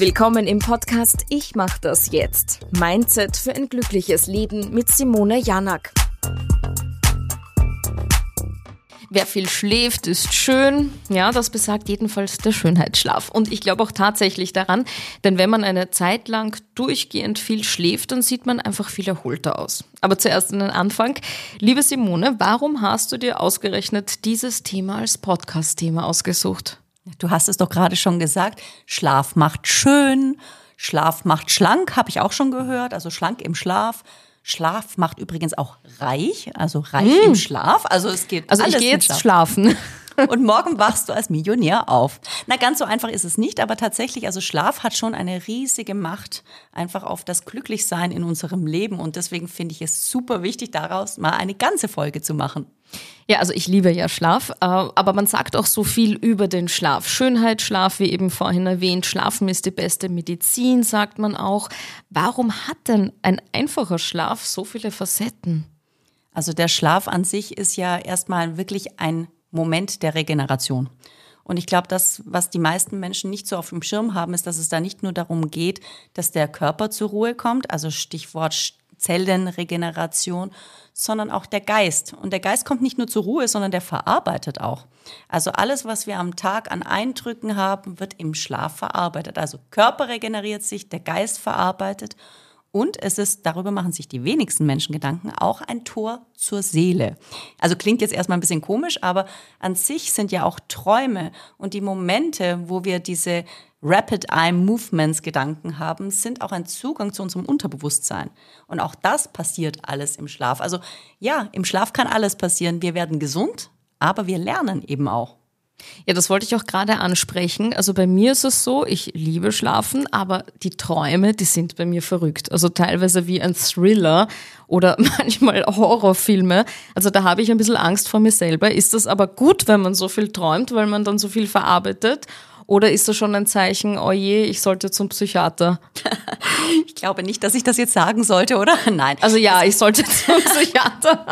Willkommen im Podcast Ich mach das jetzt. Mindset für ein glückliches Leben mit Simone Janak. Wer viel schläft, ist schön. Ja, das besagt jedenfalls der Schönheitsschlaf. Und ich glaube auch tatsächlich daran, denn wenn man eine Zeit lang durchgehend viel schläft, dann sieht man einfach viel erholter aus. Aber zuerst in den Anfang. Liebe Simone, warum hast du dir ausgerechnet dieses Thema als Podcast-Thema ausgesucht? Du hast es doch gerade schon gesagt, Schlaf macht schön, Schlaf macht schlank, habe ich auch schon gehört, also schlank im Schlaf. Schlaf macht übrigens auch reich, also reich mm. im Schlaf. Also es geht Also ich gehe jetzt schlafen. Und morgen wachst du als Millionär auf. Na, ganz so einfach ist es nicht, aber tatsächlich, also Schlaf hat schon eine riesige Macht einfach auf das Glücklichsein in unserem Leben. Und deswegen finde ich es super wichtig, daraus mal eine ganze Folge zu machen. Ja, also ich liebe ja Schlaf, äh, aber man sagt auch so viel über den Schlaf. Schönheitsschlaf, wie eben vorhin erwähnt, Schlafen ist die beste Medizin, sagt man auch. Warum hat denn ein einfacher Schlaf so viele Facetten? Also der Schlaf an sich ist ja erstmal wirklich ein Moment der Regeneration. Und ich glaube, das, was die meisten Menschen nicht so auf dem Schirm haben, ist, dass es da nicht nur darum geht, dass der Körper zur Ruhe kommt, also Stichwort Zellenregeneration, sondern auch der Geist. Und der Geist kommt nicht nur zur Ruhe, sondern der verarbeitet auch. Also alles, was wir am Tag an Eindrücken haben, wird im Schlaf verarbeitet. Also Körper regeneriert sich, der Geist verarbeitet. Und es ist, darüber machen sich die wenigsten Menschen Gedanken, auch ein Tor zur Seele. Also klingt jetzt erstmal ein bisschen komisch, aber an sich sind ja auch Träume und die Momente, wo wir diese Rapid Eye Movements Gedanken haben, sind auch ein Zugang zu unserem Unterbewusstsein. Und auch das passiert alles im Schlaf. Also ja, im Schlaf kann alles passieren. Wir werden gesund, aber wir lernen eben auch. Ja, das wollte ich auch gerade ansprechen. Also bei mir ist es so, ich liebe Schlafen, aber die Träume, die sind bei mir verrückt. Also teilweise wie ein Thriller oder manchmal Horrorfilme. Also da habe ich ein bisschen Angst vor mir selber. Ist das aber gut, wenn man so viel träumt, weil man dann so viel verarbeitet? Oder ist das schon ein Zeichen, oh je, ich sollte zum Psychiater? ich glaube nicht, dass ich das jetzt sagen sollte, oder? Nein. Also ja, ich sollte zum Psychiater.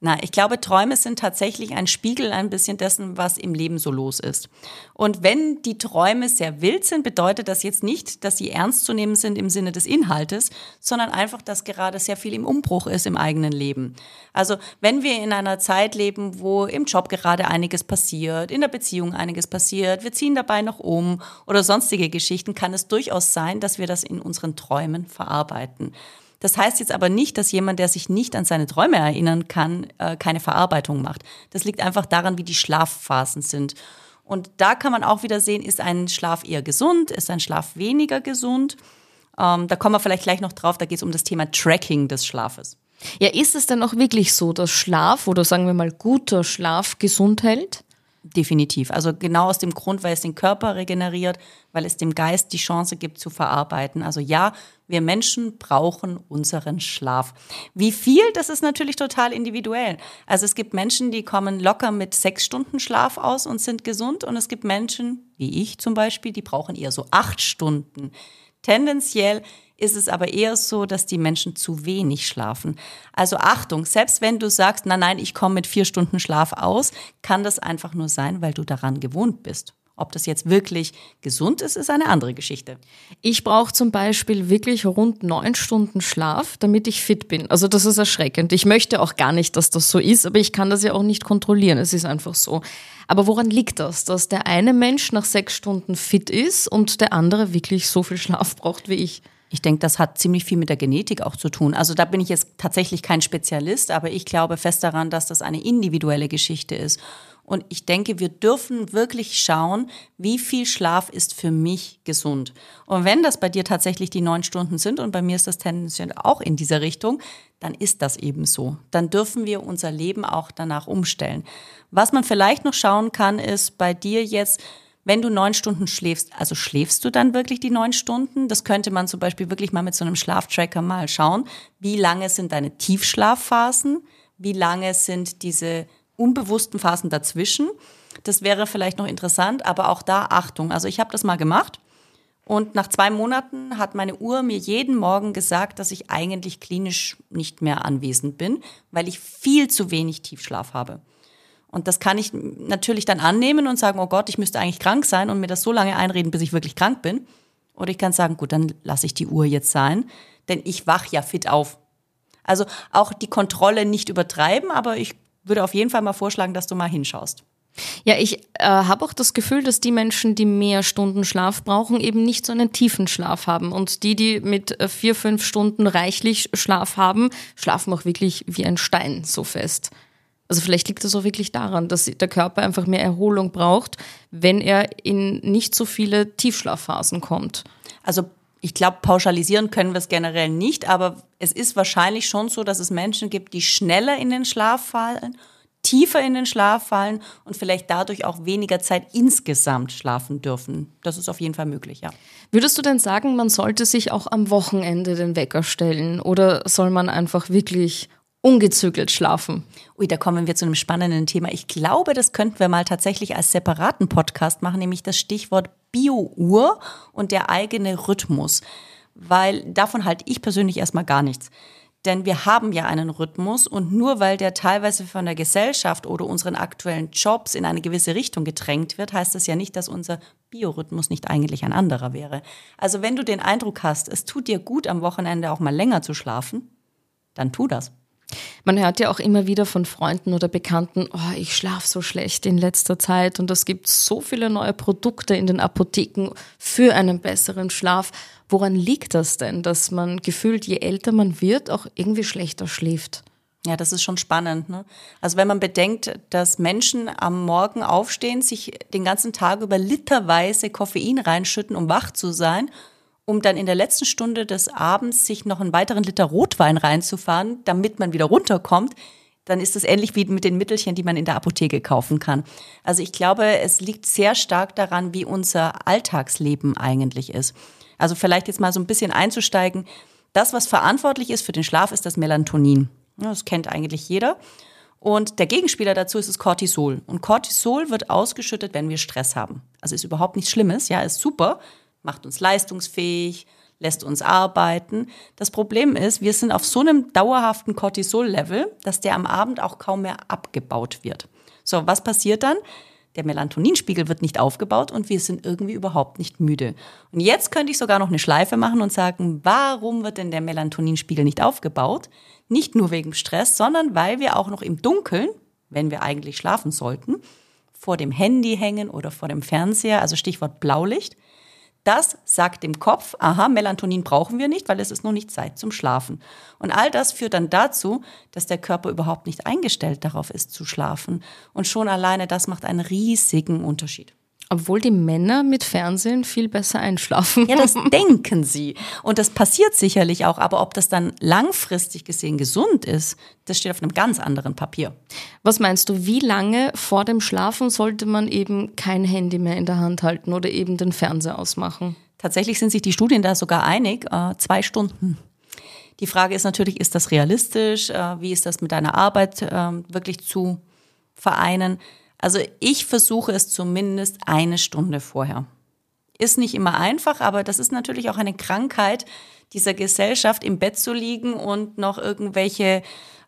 Na, ich glaube, Träume sind tatsächlich ein Spiegel ein bisschen dessen, was im Leben so los ist. Und wenn die Träume sehr wild sind, bedeutet das jetzt nicht, dass sie ernst zu nehmen sind im Sinne des Inhaltes, sondern einfach, dass gerade sehr viel im Umbruch ist im eigenen Leben. Also, wenn wir in einer Zeit leben, wo im Job gerade einiges passiert, in der Beziehung einiges passiert, wir ziehen dabei noch um oder sonstige Geschichten, kann es durchaus sein, dass wir das in unseren Träumen verarbeiten. Das heißt jetzt aber nicht, dass jemand, der sich nicht an seine Träume erinnern kann, äh, keine Verarbeitung macht. Das liegt einfach daran, wie die Schlafphasen sind. Und da kann man auch wieder sehen, ist ein Schlaf eher gesund, ist ein Schlaf weniger gesund. Ähm, da kommen wir vielleicht gleich noch drauf, da geht es um das Thema Tracking des Schlafes. Ja, ist es denn auch wirklich so, dass Schlaf oder sagen wir mal guter Schlaf gesund hält? Definitiv. Also genau aus dem Grund, weil es den Körper regeneriert, weil es dem Geist die Chance gibt zu verarbeiten. Also ja, wir Menschen brauchen unseren Schlaf. Wie viel, das ist natürlich total individuell. Also es gibt Menschen, die kommen locker mit sechs Stunden Schlaf aus und sind gesund. Und es gibt Menschen, wie ich zum Beispiel, die brauchen eher so acht Stunden. Tendenziell ist es aber eher so, dass die Menschen zu wenig schlafen. Also Achtung, selbst wenn du sagst, na nein, ich komme mit vier Stunden Schlaf aus, kann das einfach nur sein, weil du daran gewohnt bist. Ob das jetzt wirklich gesund ist, ist eine andere Geschichte. Ich brauche zum Beispiel wirklich rund neun Stunden Schlaf, damit ich fit bin. Also das ist erschreckend. Ich möchte auch gar nicht, dass das so ist, aber ich kann das ja auch nicht kontrollieren. Es ist einfach so. Aber woran liegt das, dass der eine Mensch nach sechs Stunden fit ist und der andere wirklich so viel Schlaf braucht wie ich? Ich denke, das hat ziemlich viel mit der Genetik auch zu tun. Also da bin ich jetzt tatsächlich kein Spezialist, aber ich glaube fest daran, dass das eine individuelle Geschichte ist. Und ich denke, wir dürfen wirklich schauen, wie viel Schlaf ist für mich gesund. Und wenn das bei dir tatsächlich die neun Stunden sind und bei mir ist das tendenziell auch in dieser Richtung, dann ist das eben so. Dann dürfen wir unser Leben auch danach umstellen. Was man vielleicht noch schauen kann, ist bei dir jetzt, wenn du neun Stunden schläfst, also schläfst du dann wirklich die neun Stunden? Das könnte man zum Beispiel wirklich mal mit so einem Schlaftracker mal schauen. Wie lange sind deine Tiefschlafphasen? Wie lange sind diese unbewussten Phasen dazwischen? Das wäre vielleicht noch interessant, aber auch da Achtung. Also ich habe das mal gemacht und nach zwei Monaten hat meine Uhr mir jeden Morgen gesagt, dass ich eigentlich klinisch nicht mehr anwesend bin, weil ich viel zu wenig Tiefschlaf habe. Und das kann ich natürlich dann annehmen und sagen, oh Gott, ich müsste eigentlich krank sein und mir das so lange einreden, bis ich wirklich krank bin. Oder ich kann sagen, gut, dann lasse ich die Uhr jetzt sein, denn ich wach ja fit auf. Also auch die Kontrolle nicht übertreiben, aber ich würde auf jeden Fall mal vorschlagen, dass du mal hinschaust. Ja, ich äh, habe auch das Gefühl, dass die Menschen, die mehr Stunden Schlaf brauchen, eben nicht so einen tiefen Schlaf haben. Und die, die mit äh, vier, fünf Stunden reichlich Schlaf haben, schlafen auch wirklich wie ein Stein so fest. Also vielleicht liegt das auch wirklich daran, dass der Körper einfach mehr Erholung braucht, wenn er in nicht so viele Tiefschlafphasen kommt. Also ich glaube, pauschalisieren können wir es generell nicht, aber es ist wahrscheinlich schon so, dass es Menschen gibt, die schneller in den Schlaf fallen, tiefer in den Schlaf fallen und vielleicht dadurch auch weniger Zeit insgesamt schlafen dürfen. Das ist auf jeden Fall möglich, ja. Würdest du denn sagen, man sollte sich auch am Wochenende den Wecker stellen oder soll man einfach wirklich ungezügelt schlafen. Ui, da kommen wir zu einem spannenden Thema. Ich glaube, das könnten wir mal tatsächlich als separaten Podcast machen, nämlich das Stichwort Bio-Uhr und der eigene Rhythmus. Weil davon halte ich persönlich erstmal gar nichts. Denn wir haben ja einen Rhythmus und nur weil der teilweise von der Gesellschaft oder unseren aktuellen Jobs in eine gewisse Richtung gedrängt wird, heißt das ja nicht, dass unser Biorhythmus nicht eigentlich ein anderer wäre. Also wenn du den Eindruck hast, es tut dir gut am Wochenende auch mal länger zu schlafen, dann tu das. Man hört ja auch immer wieder von Freunden oder Bekannten, oh, ich schlafe so schlecht in letzter Zeit und es gibt so viele neue Produkte in den Apotheken für einen besseren Schlaf. Woran liegt das denn, dass man gefühlt, je älter man wird, auch irgendwie schlechter schläft? Ja, das ist schon spannend. Ne? Also wenn man bedenkt, dass Menschen am Morgen aufstehen, sich den ganzen Tag über literweise Koffein reinschütten, um wach zu sein um dann in der letzten Stunde des Abends sich noch einen weiteren Liter Rotwein reinzufahren, damit man wieder runterkommt, dann ist es ähnlich wie mit den Mittelchen, die man in der Apotheke kaufen kann. Also ich glaube, es liegt sehr stark daran, wie unser Alltagsleben eigentlich ist. Also vielleicht jetzt mal so ein bisschen einzusteigen. Das, was verantwortlich ist für den Schlaf, ist das Melatonin. Das kennt eigentlich jeder. Und der Gegenspieler dazu ist das Cortisol. Und Cortisol wird ausgeschüttet, wenn wir Stress haben. Also ist überhaupt nichts Schlimmes, ja, ist super macht uns leistungsfähig, lässt uns arbeiten. Das Problem ist, wir sind auf so einem dauerhaften Cortisol-Level, dass der am Abend auch kaum mehr abgebaut wird. So, was passiert dann? Der Melatoninspiegel wird nicht aufgebaut und wir sind irgendwie überhaupt nicht müde. Und jetzt könnte ich sogar noch eine Schleife machen und sagen, warum wird denn der Melatoninspiegel nicht aufgebaut? Nicht nur wegen Stress, sondern weil wir auch noch im Dunkeln, wenn wir eigentlich schlafen sollten, vor dem Handy hängen oder vor dem Fernseher, also Stichwort Blaulicht, das sagt dem Kopf, aha, Melatonin brauchen wir nicht, weil es ist noch nicht Zeit zum Schlafen. Und all das führt dann dazu, dass der Körper überhaupt nicht eingestellt darauf ist zu schlafen. Und schon alleine das macht einen riesigen Unterschied. Obwohl die Männer mit Fernsehen viel besser einschlafen. Ja, das denken sie. Und das passiert sicherlich auch. Aber ob das dann langfristig gesehen gesund ist, das steht auf einem ganz anderen Papier. Was meinst du, wie lange vor dem Schlafen sollte man eben kein Handy mehr in der Hand halten oder eben den Fernseher ausmachen? Tatsächlich sind sich die Studien da sogar einig. Äh, zwei Stunden. Die Frage ist natürlich, ist das realistisch? Äh, wie ist das mit deiner Arbeit äh, wirklich zu vereinen? Also ich versuche es zumindest eine Stunde vorher. Ist nicht immer einfach, aber das ist natürlich auch eine Krankheit dieser Gesellschaft, im Bett zu liegen und noch irgendwelche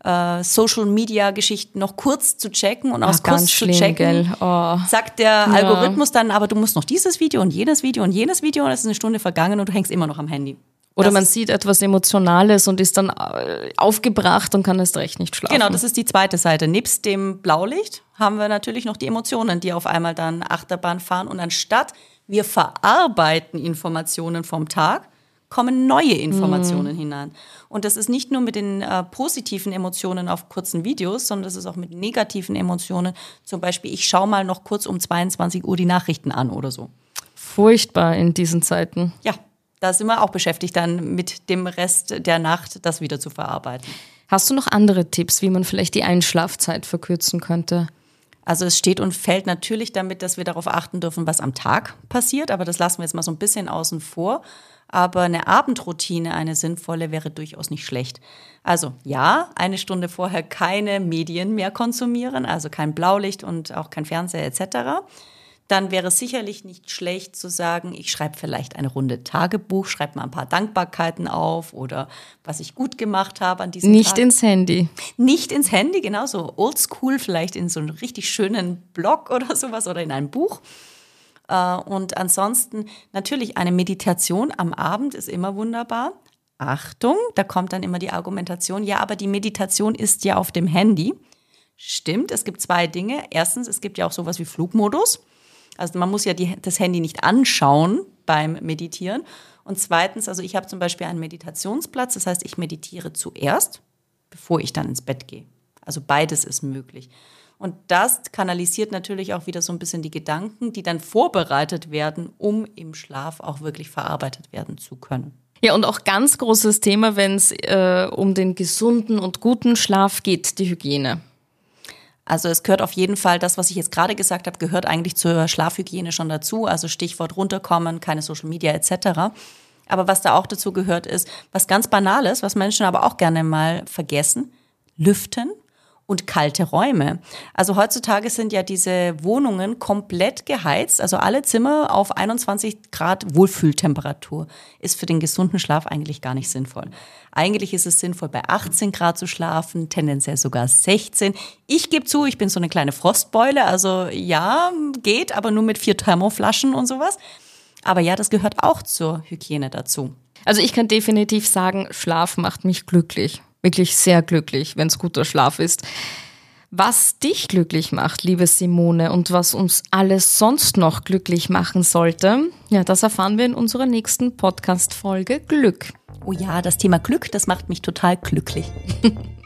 äh, Social Media Geschichten noch kurz zu checken und aus kurz zu checken, oh. sagt der ja. Algorithmus dann, aber du musst noch dieses Video und jenes Video und jenes Video und es ist eine Stunde vergangen und du hängst immer noch am Handy. Oder man sieht etwas Emotionales und ist dann äh, aufgebracht und kann erst recht nicht schlafen. Genau, das ist die zweite Seite. Nebst dem Blaulicht haben wir natürlich noch die Emotionen, die auf einmal dann Achterbahn fahren. Und anstatt wir verarbeiten Informationen vom Tag, kommen neue Informationen mhm. hinein. Und das ist nicht nur mit den äh, positiven Emotionen auf kurzen Videos, sondern das ist auch mit negativen Emotionen. Zum Beispiel, ich schaue mal noch kurz um 22 Uhr die Nachrichten an oder so. Furchtbar in diesen Zeiten. Ja, da sind wir auch beschäftigt, dann mit dem Rest der Nacht das wieder zu verarbeiten. Hast du noch andere Tipps, wie man vielleicht die Einschlafzeit verkürzen könnte? Also es steht und fällt natürlich damit, dass wir darauf achten dürfen, was am Tag passiert, aber das lassen wir jetzt mal so ein bisschen außen vor. Aber eine Abendroutine, eine sinnvolle, wäre durchaus nicht schlecht. Also ja, eine Stunde vorher keine Medien mehr konsumieren, also kein Blaulicht und auch kein Fernseher etc dann wäre es sicherlich nicht schlecht zu sagen, ich schreibe vielleicht eine Runde Tagebuch, schreibe mal ein paar Dankbarkeiten auf oder was ich gut gemacht habe an diesem nicht Tag. Nicht ins Handy. Nicht ins Handy, genau so oldschool, vielleicht in so einem richtig schönen Blog oder sowas oder in einem Buch. Äh, und ansonsten natürlich eine Meditation am Abend ist immer wunderbar. Achtung, da kommt dann immer die Argumentation, ja, aber die Meditation ist ja auf dem Handy. Stimmt, es gibt zwei Dinge. Erstens, es gibt ja auch sowas wie Flugmodus. Also man muss ja die, das Handy nicht anschauen beim Meditieren. Und zweitens, also ich habe zum Beispiel einen Meditationsplatz, das heißt, ich meditiere zuerst, bevor ich dann ins Bett gehe. Also beides ist möglich. Und das kanalisiert natürlich auch wieder so ein bisschen die Gedanken, die dann vorbereitet werden, um im Schlaf auch wirklich verarbeitet werden zu können. Ja, und auch ganz großes Thema, wenn es äh, um den gesunden und guten Schlaf geht, die Hygiene. Also es gehört auf jeden Fall, das, was ich jetzt gerade gesagt habe, gehört eigentlich zur Schlafhygiene schon dazu. Also Stichwort runterkommen, keine Social Media etc. Aber was da auch dazu gehört, ist was ganz Banales, was Menschen aber auch gerne mal vergessen, lüften und kalte Räume. Also heutzutage sind ja diese Wohnungen komplett geheizt, also alle Zimmer auf 21 Grad Wohlfühltemperatur. Ist für den gesunden Schlaf eigentlich gar nicht sinnvoll. Eigentlich ist es sinnvoll, bei 18 Grad zu schlafen, tendenziell sogar 16. Ich gebe zu, ich bin so eine kleine Frostbeule, also ja, geht, aber nur mit vier Thermoflaschen und sowas. Aber ja, das gehört auch zur Hygiene dazu. Also ich kann definitiv sagen, Schlaf macht mich glücklich wirklich sehr glücklich, wenn es guter Schlaf ist. Was dich glücklich macht, liebe Simone, und was uns alles sonst noch glücklich machen sollte, ja, das erfahren wir in unserer nächsten Podcast-Folge Glück. Oh ja, das Thema Glück, das macht mich total glücklich.